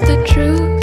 the truth.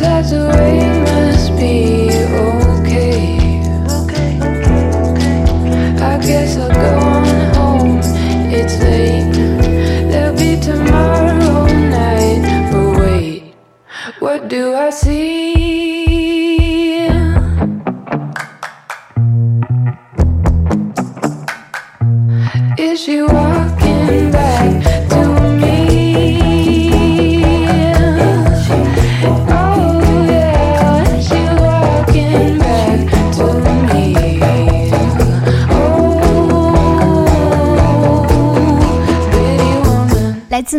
that's the way it must be.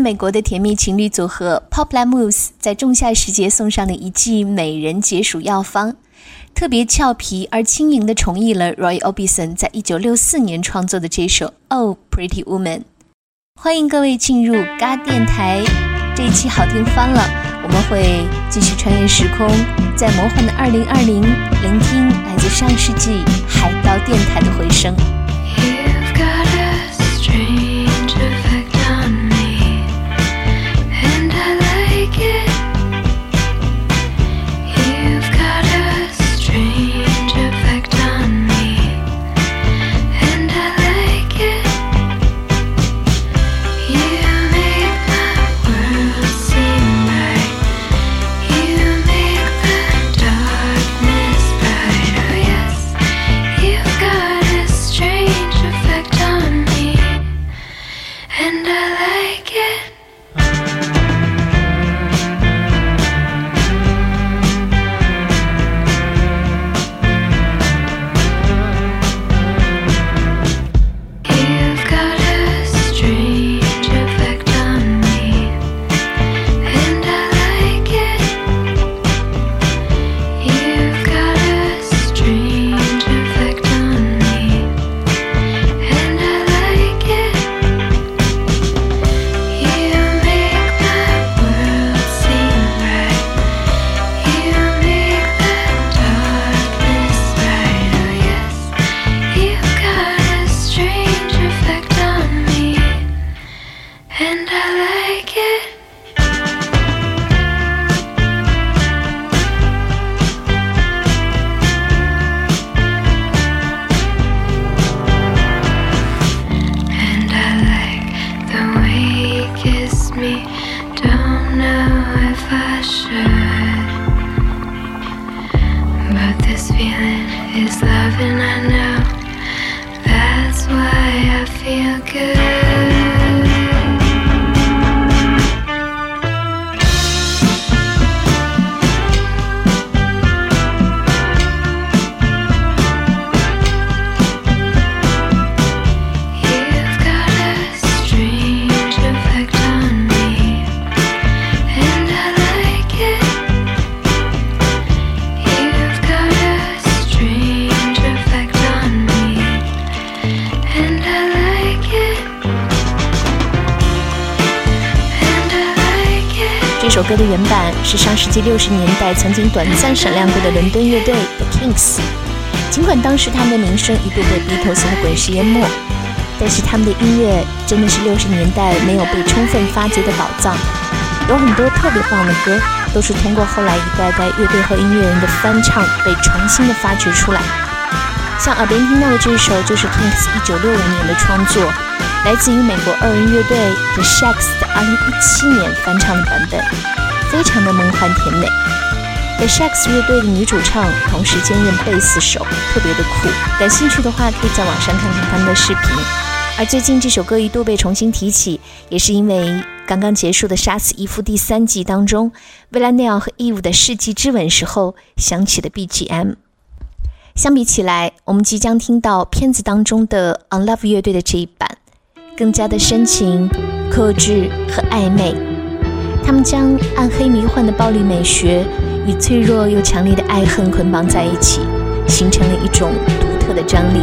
美国的甜蜜情侣组合 Poplamous 在仲夏时节送上的一剂美人解暑药方，特别俏皮而轻盈地重译了 Roy Orbison 在一九六四年创作的这首 Oh Pretty Woman。欢迎各位进入嘎电台，这一期好听翻了，我们会继续穿越时空，在魔幻的二零二零，聆听来自上世纪海盗电台的回声。good. 是上世纪六十年代曾经短暂闪亮过的伦敦乐队 The Kinks。尽管当时他们的名声一度被 Beatles 和滚石淹没，但是他们的音乐真的是六十年代没有被充分发掘的宝藏。有很多特别棒的歌，都是通过后来一代代乐队和音乐人的翻唱被重新的发掘出来。像耳边听到的这首，就是 Kinks 一九六五年的创作，来自于美国二人乐队 The Shacks 的二零一七年翻唱的版本。非常的梦幻甜美。The Shacks 乐队的女主唱同时兼任贝斯手，特别的酷。感兴趣的话，可以在网上看看他们的视频。而最近这首歌一度被重新提起，也是因为刚刚结束的《杀死伊夫》第三季当中，维拉内奥和 Eve 的世纪之吻时候响起的 BGM。相比起来，我们即将听到片子当中的 Unlove 乐队的这一版，更加的深情、克制和暧昧。他们将暗黑迷幻的暴力美学与脆弱又强烈的爱恨捆绑在一起，形成了一种独特的张力。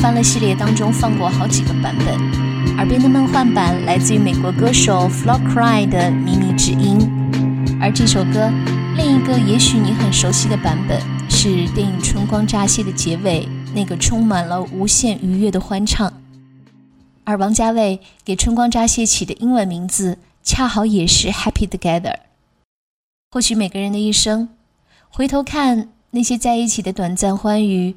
翻了系列当中放过好几个版本，耳边的梦幻版来自于美国歌手 Flo Cry 的靡靡之音，而这首歌另一个也许你很熟悉的版本是电影《春光乍泄》的结尾那个充满了无限愉悦的欢唱，而王家卫给《春光乍泄》起的英文名字恰好也是 Happy Together。或许每个人的一生，回头看那些在一起的短暂欢愉。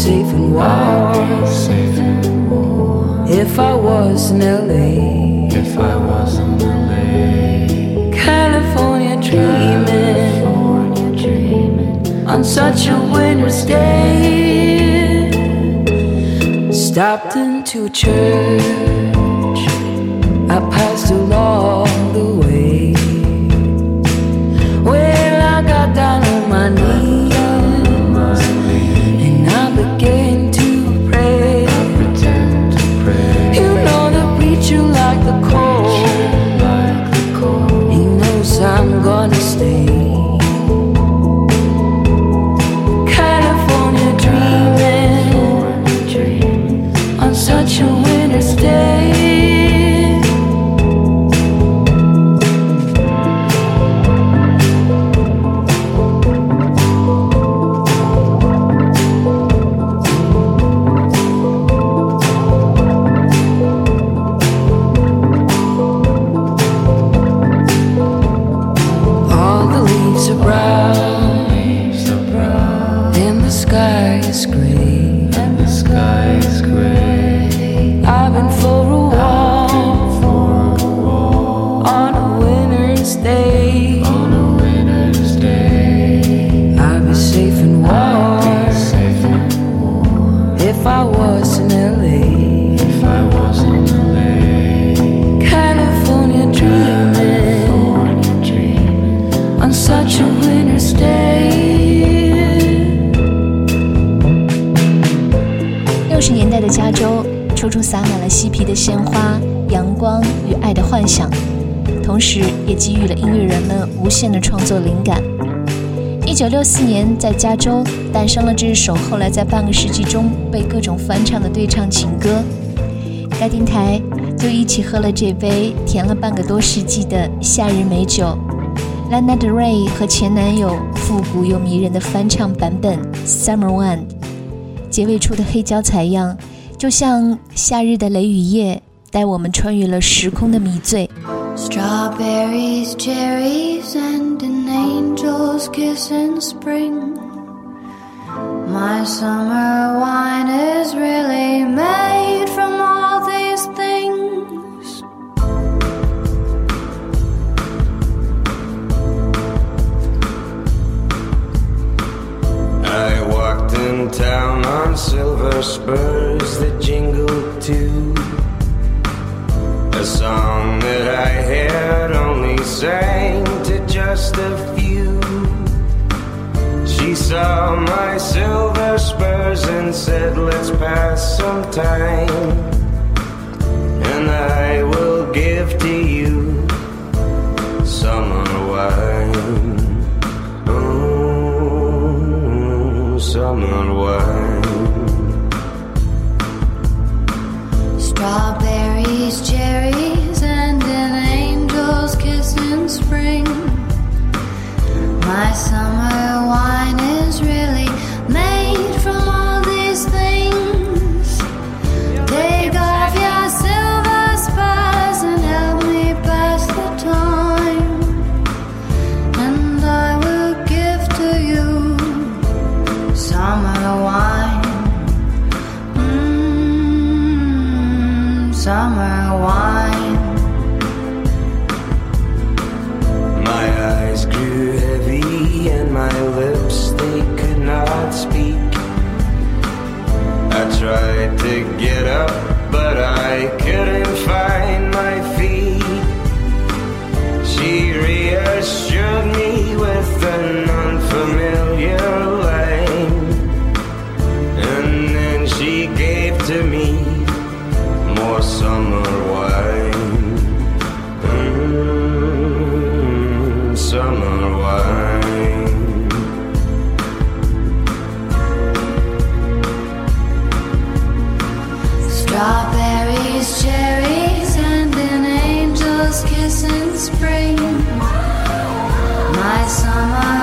safe and warm. If I was in LA, if I was in LA, California dreaming, California dreaming on such a winter's day. Stopped into a church, I passed along the way. Winter's day 六十年代的加州，处处洒满了嬉皮的鲜花、阳光与爱的幻想，同时也给予了音乐人们无限的创作灵感。一九六四年，在加州诞生了这首后来在半个世纪中被各种翻唱的对唱情歌。该电台就一起喝了这杯甜了半个多世纪的夏日美酒。Lana d e Rey 和前男友复古又迷人的翻唱版本《Summer One》，结尾处的黑胶采样，就像夏日的雷雨夜，带我们穿越了时空的迷醉。Strawberries, cherries, and an angel's kiss in spring. My summer wine is really made silver spurs that jingled too a song that I had only sang to just a few. She saw my silver spurs and said, Let's pass some time. my song. I saw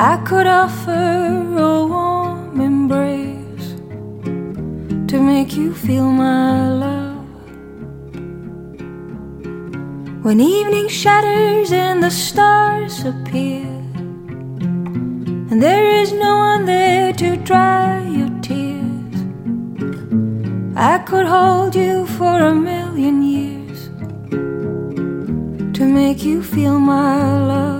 I could offer a warm embrace to make you feel my love. When evening shatters and the stars appear, and there is no one there to dry your tears. I could hold you for a million years to make you feel my love.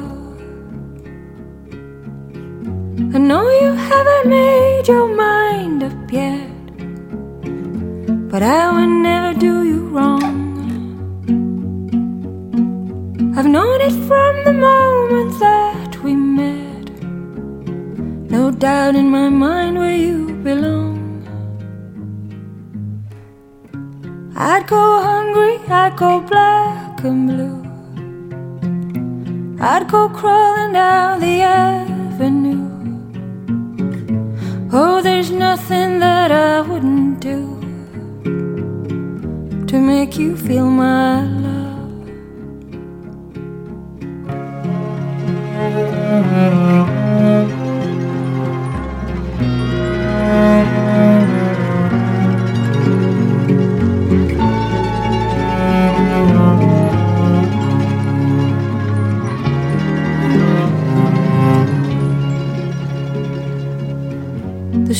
Know you haven't made your mind up yet, but I would never do you wrong. I've known it from the moment that we met. No doubt in my mind where you belong. I'd go hungry, I'd go black and blue. I'd go crawling down the avenue. Oh, there's nothing that I wouldn't do to make you feel my love.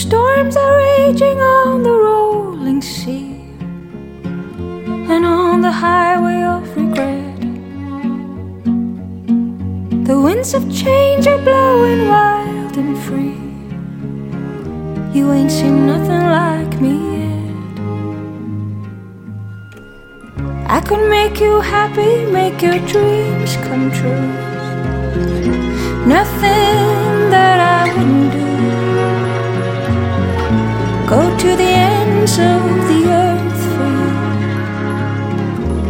Storms are raging on the rolling sea. and on the highway of regret. The winds of change are blowing wild and free. You ain't seen nothing like me yet. I could make you happy, make your dreams come true. Nothing that I wouldn't do. Go to the ends of the earth for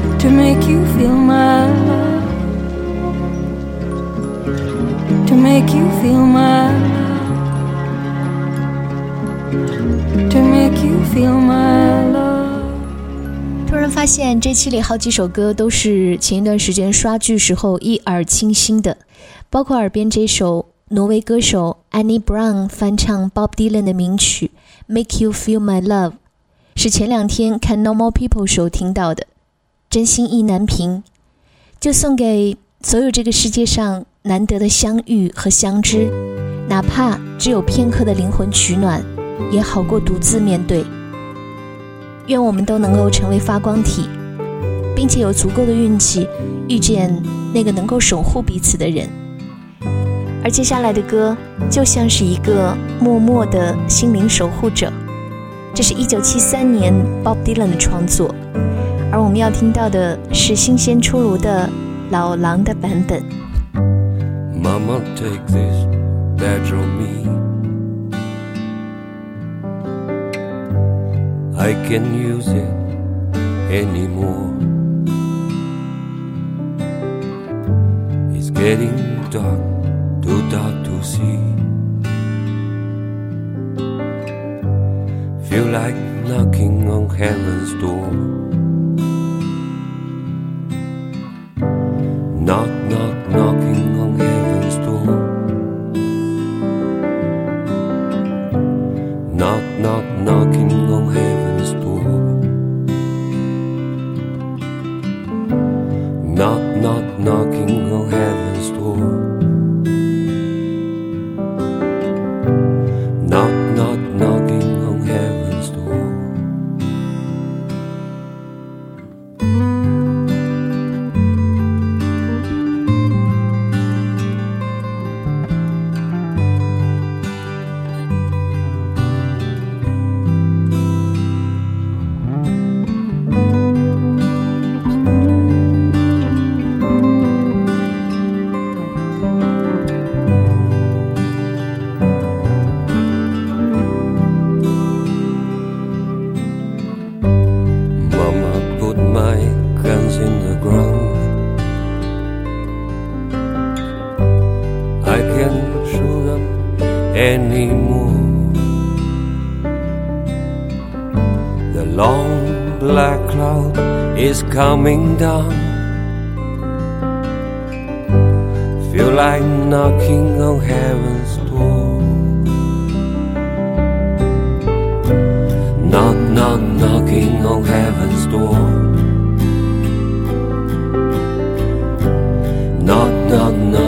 you to make you feel my love. To make you feel my love. To make you feel my love. 突然发现这期里好几首歌都是前一段时间刷剧时候一耳清新的，包括耳边这首挪威歌手 Annie Brown 翻唱 Bob Dylan 的名曲《Make You Feel My Love》，是前两天看 Normal People 时候听到的，真心意难平，就送给所有这个世界上难得的相遇和相知，哪怕只有片刻的灵魂取暖，也好过独自面对。愿我们都能够成为发光体，并且有足够的运气遇见那个能够守护彼此的人。而接下来的歌就像是一个默默的心灵守护者，这是一九七三年 Bob Dylan 的创作，而我们要听到的是新鲜出炉的老狼的版本。Mama, take this badge on me. I can use it anymore. It's getting dark, too dark to see. Feel like knocking on heaven's door. Knock, knock, knocking on heaven's door. Knock, knock, knocking on heaven's door. Knock, knock, knocking on heaven's door. Long black cloud is coming down. Feel like knocking on heaven's door. Knock, knock, knocking on heaven's door. Knock, knock, knocking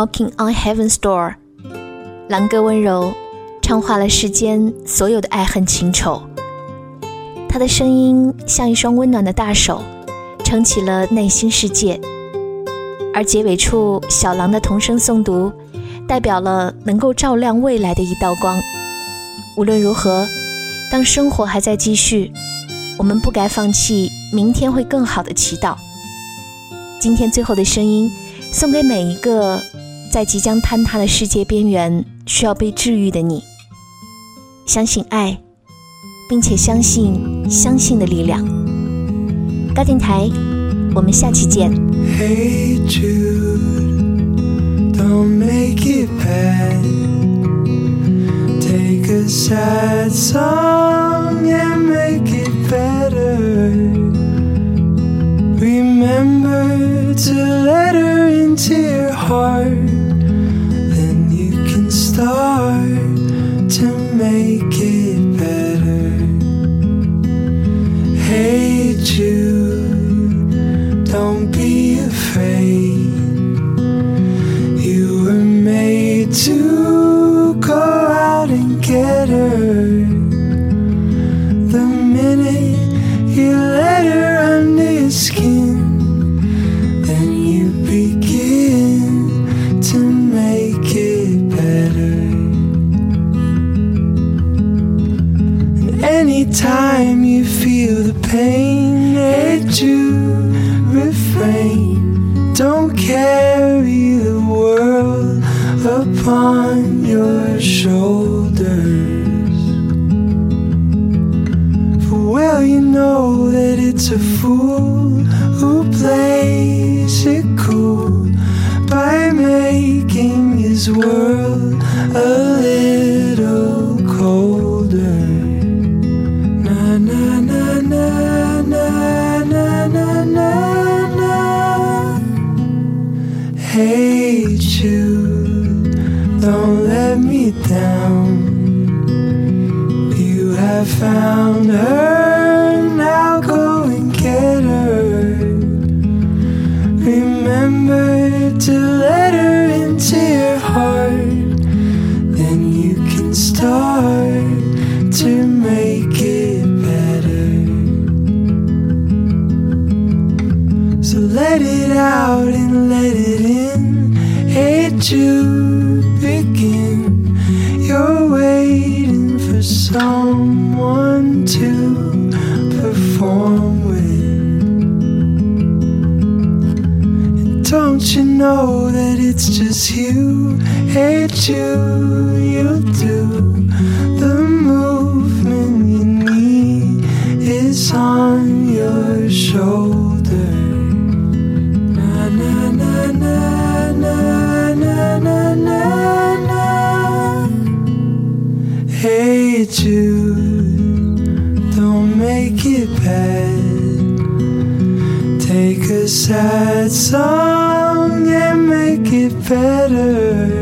Walking on Heaven's Door，狼哥温柔唱化了世间所有的爱恨情仇。他的声音像一双温暖的大手，撑起了内心世界。而结尾处，小狼的童声诵读代表了能够照亮未来的一道光。无论如何，当生活还在继续，我们不该放弃明天会更好的祈祷。今天最后的声音，送给每一个。在即将坍塌的世界边缘需要被治愈的你，相信爱，并且相信相信的力量。高电台，我们下期见。Remember to let her into your heart. start to make found her. hate you, you do. The movement you need is on your shoulder. Na na na na na na na na na. Hate you, don't make it bad. Take a sad song and make it better.